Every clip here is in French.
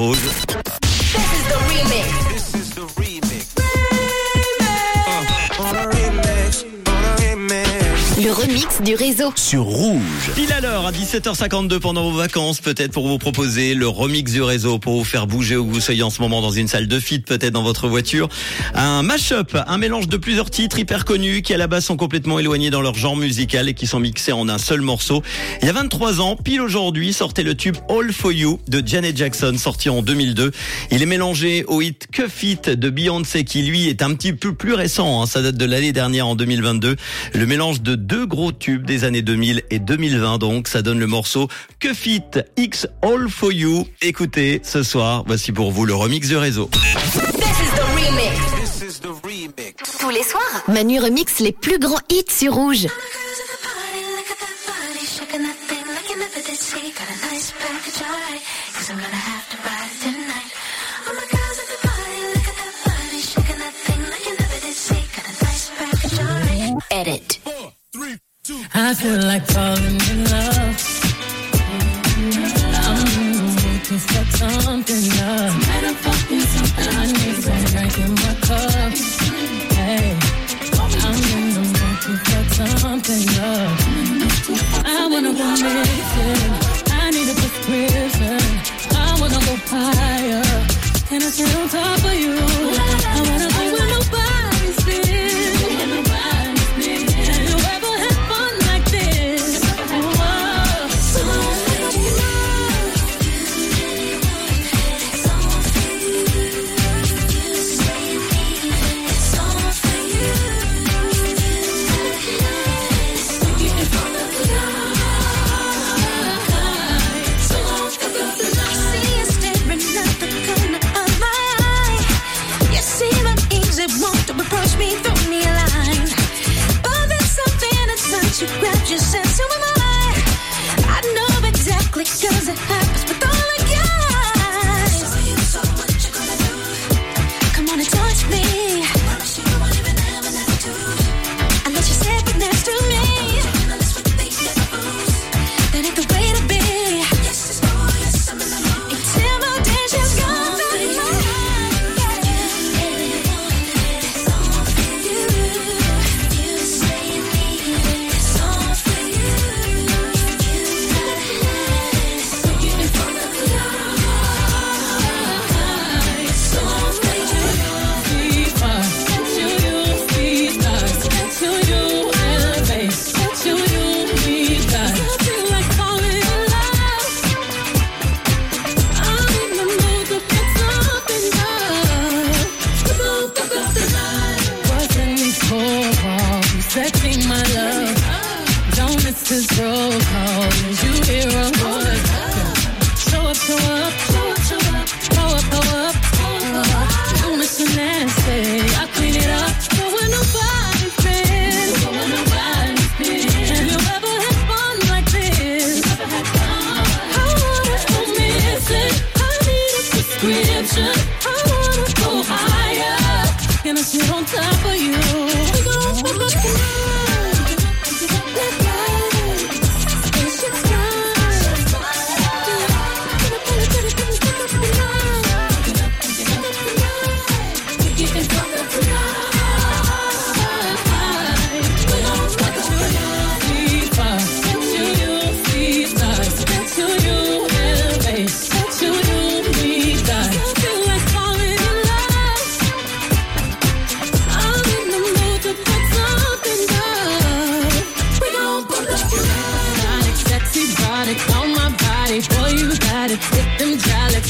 Araújo. Du réseau. Sur Rouge. Pile à l'heure, à 17h52 pendant vos vacances, peut-être pour vous proposer le remix du réseau pour vous faire bouger où vous soyez en ce moment dans une salle de fit, peut-être dans votre voiture. Un mash-up, un mélange de plusieurs titres hyper connus qui à la base sont complètement éloignés dans leur genre musical et qui sont mixés en un seul morceau. Il y a 23 ans, pile aujourd'hui, sortait le tube All For You de Janet Jackson, sorti en 2002. Il est mélangé au hit Cuff It de Beyoncé qui lui est un petit peu plus récent, hein. ça date de l'année dernière en 2022. Le mélange de deux gros tubes des années 2000 et 2020 donc, ça donne le morceau Que Fit X All For You. Écoutez, ce soir, voici pour vous le remix du réseau. Tous les soirs, Manu remix les plus grands hits sur Rouge. I feel like falling in love. I'm looking for something up. I need some drink in my cup. Hey, I'm in the mood for something up. I wanna go missing. I need a prescription. I wanna go higher. Can I sit on top of you? Can I sit on top of you? We gon' fuck up tonight. about them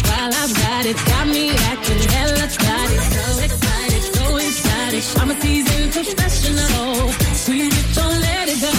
while I've got it. Got me acting hella excited. So excited, so excited. I'm a seasoned professional. Don't let it go.